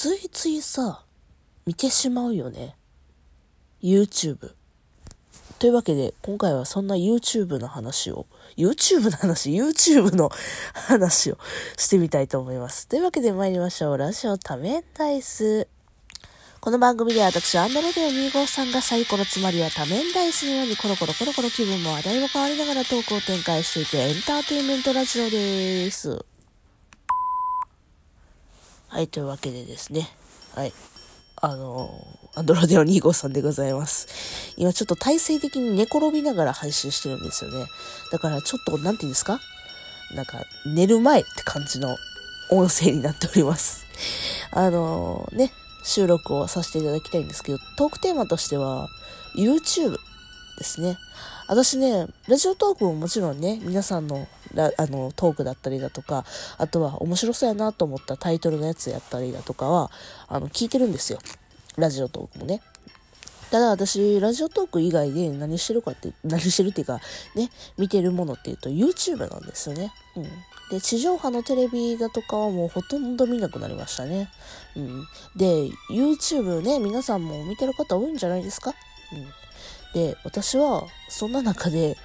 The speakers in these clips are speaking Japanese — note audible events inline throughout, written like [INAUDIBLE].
ついついさ、見てしまうよね。YouTube。というわけで、今回はそんな YouTube の話を、YouTube の話、YouTube の話を [LAUGHS] してみたいと思います。というわけで参りましょう。ラジオ多面ダイス。この番組では私、アンドロデオ253がサイコロつまりは多面ダイスのようにコロコロコロコロ気分も話題も変わりながらトークを展開していくエンターテインメントラジオです。はい、というわけでですね。はい。あのアンドロデオ253でございます。今ちょっと体勢的に寝転びながら配信してるんですよね。だからちょっと、なんて言うんですか？なんか、寝る前って感じの音声になっております。あのね、収録をさせていただきたいんですけど、トークテーマとしては、YouTube ですね。私ね、ラジオトークももちろんね、皆さんのあのトークだったりだとか、あとは面白そうやなと思ったタイトルのやつやったりだとかは、あの、聞いてるんですよ。ラジオトークもね。ただ私、ラジオトーク以外で何してるかって、何してるっていうか、ね、見てるものっていうと YouTube なんですよね。うん。で、地上波のテレビだとかはもうほとんど見なくなりましたね。うん。で、YouTube ね、皆さんも見てる方多いんじゃないですか？うん。で、私は、そんな中で、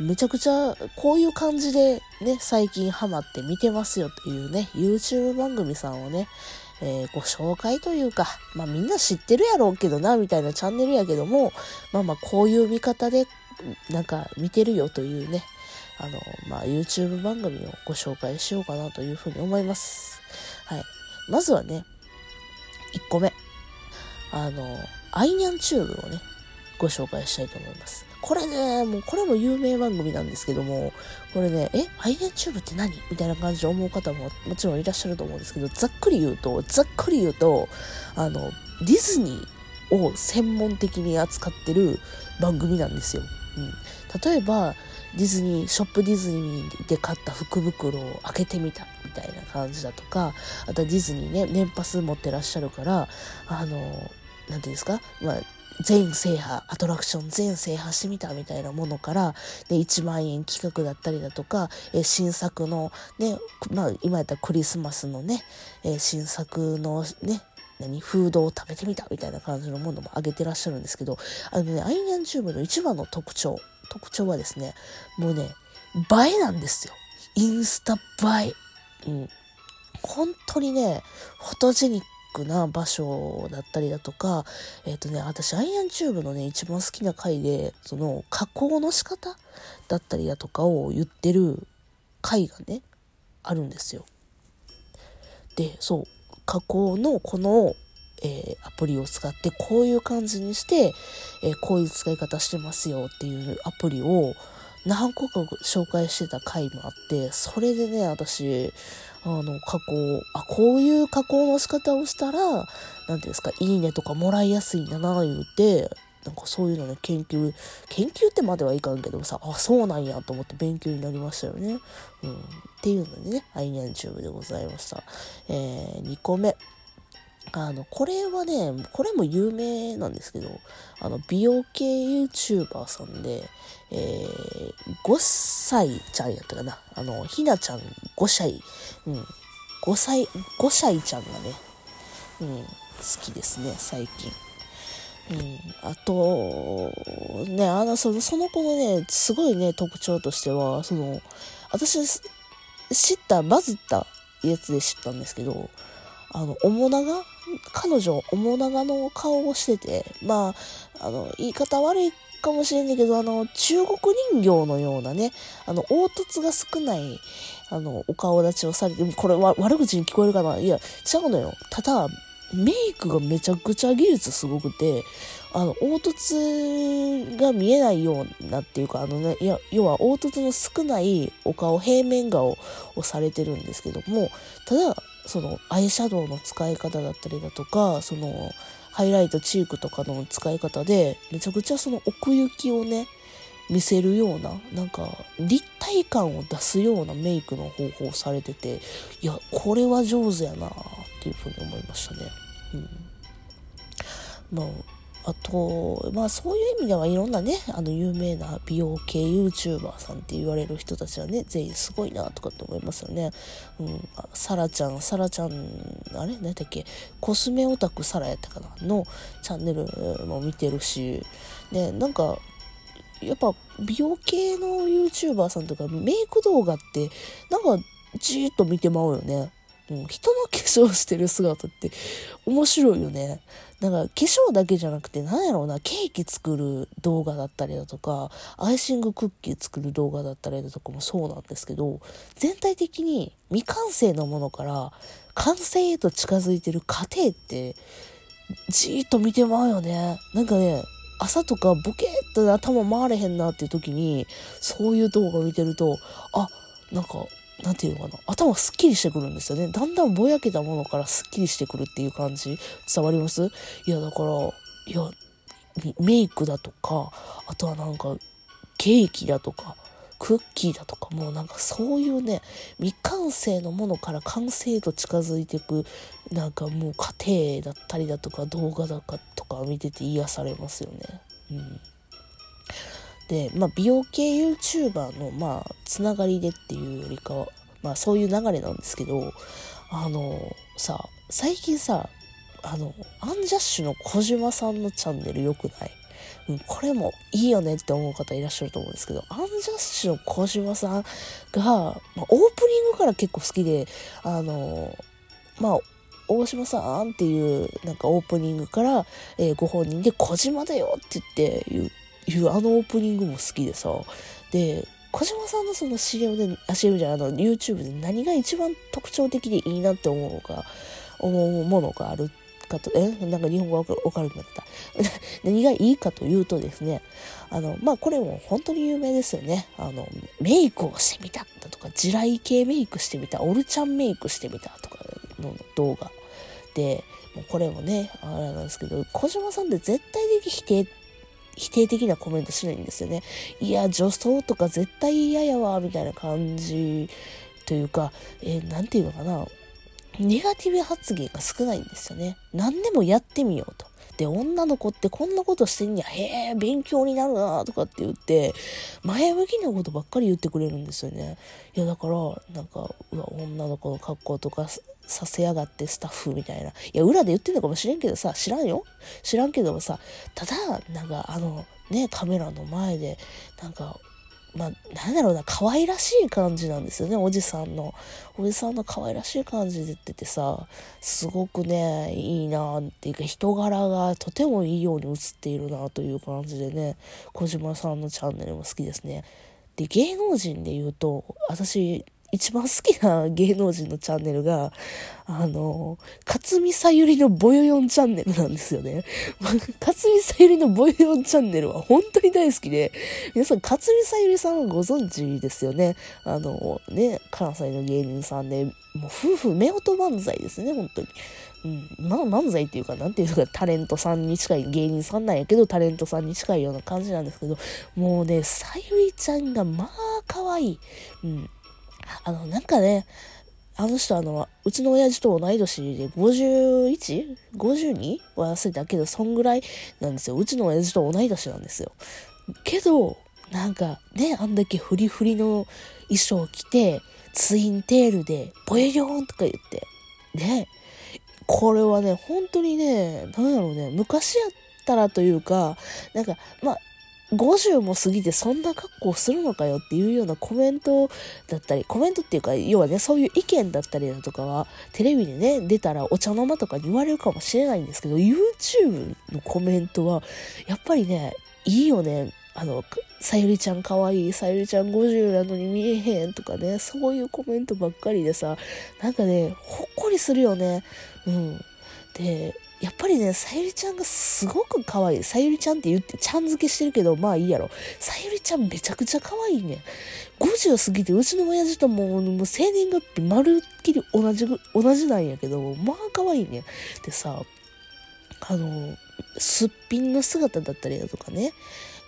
めちゃくちゃ、こういう感じでね、最近ハマって見てますよっていうね、YouTube 番組さんをね、えー、ご紹介というか、まあみんな知ってるやろうけどな、みたいなチャンネルやけども、まあまあこういう見方で、なんか見てるよというね、あの、まあ YouTube 番組をご紹介しようかなというふうに思います。はい。まずはね、1個目。あの、アイニャンチューブをね、ご紹介したいと思います。これね、もうこれも有名番組なんですけども、これね、え、アイデアチューブって何？みたいな感じで思う方ももちろんいらっしゃると思うんですけど、ざっくり言うと、ざっくり言うと、あの、ディズニーを専門的に扱ってる番組なんですよ。うん。例えば、ディズニー、ショップディズニーで買った福袋を開けてみたみたいな感じだとか、あとはディズニーね、年パス持ってらっしゃるから、あの、なんていうんですか？まあ、全制覇、アトラクション全制覇してみたみたいなものから、で、1万円企画だったりだとか、え新作のね、まあ、今やったらクリスマスのね、え新作のね、何フードを食べてみたみたいな感じのものもあげてらっしゃるんですけど、あのね、アイニャンチューブの一番の特徴、特徴はですね、もうね、映えなんですよ。インスタ映え。うん。本当にね、フォトジェニックな場所だったりだとか、えっ、ー、とね、私、アイアンチューブのね、一番好きな回で、その、加工の仕方だったりだとかを言ってる回がね、あるんですよ。で、そう、加工のこの、えー、アプリを使ってこういう感じにして、えー、こういう使い方してますよっていうアプリを何個か紹介してた回もあって、それでね、私、あの、加工、あ、こういう加工の仕方をしたら、なんていうんですか、いいねとかもらいやすいんだな、言うて、なんかそういうのね、研究、研究ってまではいかんけどさ、あ、そうなんやと思って勉強になりましたよね。うん。っていうのでね、アイニャンチューブでございました。えー、2個目。あの、これはね、これも有名なんですけど、あの、美容系 YouTuber さんで、えー、5歳ちゃんやったかな。あの、ひなちゃん5歳、うん、5歳、5歳ちゃんがね、うん、好きですね、最近。うん、あと、ね、あの、その、その子のね、すごいね、特徴としては、その、私、知った、バズったやつで知ったんですけど、あの、面長？彼女、面長の顔をしてて、まあ、あの、言い方悪いかもしれんねんけど、あの、中国人形のようなね、あの、凹凸が少ない、あの、お顔立ちをされて、これは悪口に聞こえるかな？いや、違うのよ。ただ、メイクがめちゃくちゃ技術すごくて、あの、凹凸が見えないようなっていうか、あのね、いや、要は凹凸の少ないお顔、平面顔をされてるんですけども、ただ、そのアイシャドウの使い方だったりだとかそのハイライトチークとかの使い方でめちゃくちゃその奥行きをね見せるようななんか立体感を出すようなメイクの方法をされてていやこれは上手やなっていうふうに思いましたね。うん、まああと、まあそういう意味ではいろんなね、あの有名な美容系 YouTuber さんって言われる人たちはね、全員すごいなとかって思いますよね。うん、サラちゃん、サラちゃん、あれ？何だっけ？コスメオタクサラやったかな？のチャンネルも見てるし、ね、なんか、やっぱ美容系の YouTuber さんとかメイク動画ってなんかじーっと見てまうよね。うん、人の化粧してる姿って面白いよね。なんか化粧だけじゃなくて何やろうな、ケーキ作る動画だったりだとか、アイシングクッキー作る動画だったりだとかもそうなんですけど、全体的に未完成のものから完成へと近づいてる過程ってじーっと見てまうよね。なんかね、朝とかボケーっと頭回れへんなっていう時に、そういう動画を見てると、あ、なんかなんていうのかな、頭すっきりしてくるんですよね。だんだんぼやけたものからすっきりしてくるっていう感じ、伝わります？いや、だから、いや、メイクだとか、あとはなんか、ケーキだとか、クッキーだとか、もうなんかそういうね、未完成のものから完成と近づいていく、なんかもう過程だったりだとか、動画だとか見てて癒されますよね。うん。で、まあ、美容系 YouTuber の、まあ、つながりでっていうよりかは、まあ、そういう流れなんですけど、あの、さ、最近さ、あの、アンジャッシュの小島さんのチャンネル良くない？うん、これもいいよねって思う方いらっしゃると思うんですけど、アンジャッシュの小島さんが、まあ、オープニングから結構好きで、あの、まあ、大島さんっていうなんかオープニングから、えー、ご本人で小島だよって言って言ういうあのオープニングも好きでさ、で、小島さんのその CM で、CM じゃあの YouTube で何が一番特徴的でいいなって思うのか、思うものがあるかと、え？なんか日本語わかるくなった。[LAUGHS] 何がいいかというとですね、あの、まあ、これも本当に有名ですよね。あの、メイクをしてみただとか、地雷系メイクしてみた、オルちゃんメイクしてみたとかの動画で、もうこれもね、あれなんですけど、小島さんって絶対的否定否定的なコメントしないんですよね。いや、女装とか絶対嫌やわ、みたいな感じというか、えー、なんていうのかな。ネガティブ発言が少ないんですよね。何でもやってみようと。で、女の子ってこんなことしてんや、へえ、勉強になるなとかって言って、前向きなことばっかり言ってくれるんですよね。いや、だから、なんか、うわ、女の子の格好とかさせやがってスタッフみたいな。いや、裏で言ってんのかもしれんけどさ、知らんよ知らんけどもさ、ただ、なんかあの、ね、カメラの前で、なんか、まあ、なんだろうな、可愛らしい感じなんですよね、おじさんの。おじさんの可愛らしい感じで言っててさ、すごくね、いいなっていうか、人柄がとてもいいように映っているなという感じでね、小島さんのチャンネルも好きですね。で、芸能人で言うと、私、一番好きな芸能人のチャンネルが、あの、勝見さゆりのボヨヨンチャンネルなんですよね。[LAUGHS] 勝見さゆりのボヨヨンチャンネルは本当に大好きで、皆さん、勝見さゆりさんはご存知ですよね。あの、ね、関西の芸人さんで、もう夫婦夫婦漫才ですね、本当に。うん、まあ漫才っていうか、なんていうか、タレントさんに近い芸人さんなんやけど、タレントさんに近いような感じなんですけど、もうね、さゆりちゃんがまあ可愛い。うん。あの、なんかね、あの人あの、うちの親父と同い年で 51?52? は忘れたけど、そんぐらいなんですよ。うちの親父と同い年なんですよ。けど、なんかね、あんだけフリフリの衣装を着て、ツインテールで、ボヨヨーンとか言って、ね、これはね、本当にね、なんだろうね、昔やったらというか、なんか、まあ、50も過ぎてそんな格好するのかよっていうようなコメントだったり、コメントっていうか、要はね、そういう意見だったりだとかは、テレビでね、出たらお茶の間とかに言われるかもしれないんですけど、YouTube のコメントは、やっぱりね、いいよね。あの、さゆりちゃんかわいい、さゆりちゃん50なのに見えへんとかね、そういうコメントばっかりでさ、なんかね、ほっこりするよね。うん。で、やっぱりね、さゆりちゃんがすごく可愛い。さゆりちゃんって言って、ちゃん付けしてるけど、まあいいやろ。さゆりちゃんめちゃくちゃ可愛いね。50過ぎて、うちの親父とも、もう生年月日まるっきり同じ、同じなんやけど、まあ可愛いね。でさ、あの、すっぴんの姿だったりだとかね、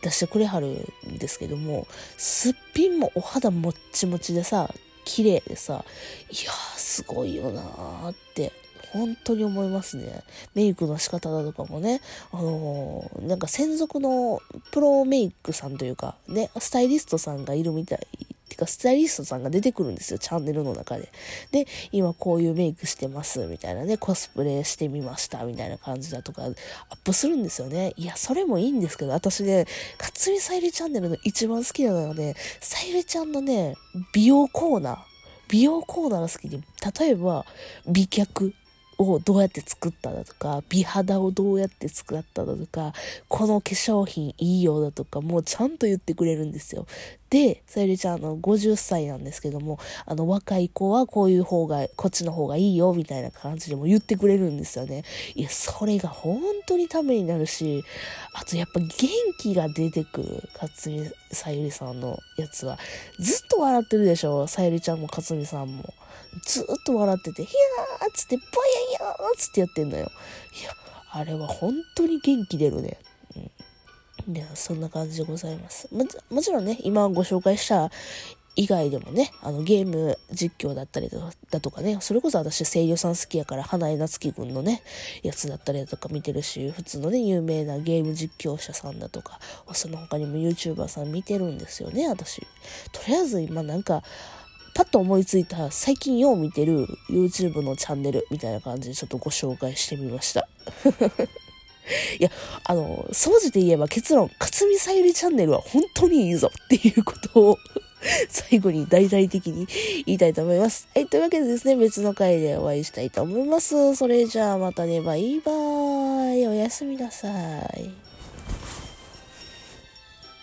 出してくれはるんですけども、すっぴんもお肌もっちもちでさ、綺麗でさ、いやーすごいよなーって本当に思いますね。メイクの仕方だとかもね、あのー、なんか専属のプロメイクさんというか、ね、スタイリストさんがいるみたいてか、スタイリストさんが出てくるんですよ、チャンネルの中で。で、今こういうメイクしてます、みたいなね、コスプレしてみました、みたいな感じだとか、アップするんですよね。いや、それもいいんですけど、私ね、かつみさゆりチャンネルの一番好きなのがね、さゆりちゃんのね、美容コーナー。美容コーナーが好きで、例えば、美脚をどうやって作っただとか、美肌をどうやって作っただとか、この化粧品いいよだとか、もうちゃんと言ってくれるんですよ。で、さゆりちゃん、あの、50歳なんですけども、あの、若い子はこういう方が、こっちの方がいいよ、みたいな感じでも言ってくれるんですよね。いや、それが本当にためになるし、あとやっぱ元気が出てくる、かつみさゆりさんのやつは。ずっと笑ってるでしょ、さゆりちゃんもかつみさんも。ずっと笑ってて、ひゃーっつって、ぽややーっつってやってんのよ。いや、あれは本当に元気出るね。うん。で、そんな感じでございます。ももちろんね、今ご紹介した以外でもね、あの、ゲーム実況だったりだとかね、それこそ私声優さん好きやから、花江夏樹くんのね、やつだったりだとか見てるし、普通のね、有名なゲーム実況者さんだとか、その他にも YouTuber さん見てるんですよね、私。とりあえず今なんか、パッと思いついた最近よう見てる YouTube のチャンネルみたいな感じでちょっとご紹介してみました。[LAUGHS] いや、あの、総じて言えば結論、勝見さゆりチャンネルは本当にいいぞっていうことを [LAUGHS] 最後に大々的に言いたいと思います。はい、というわけでですね、別の回でお会いしたいと思います。それじゃあまたね、バイバーイ。おやすみなさい。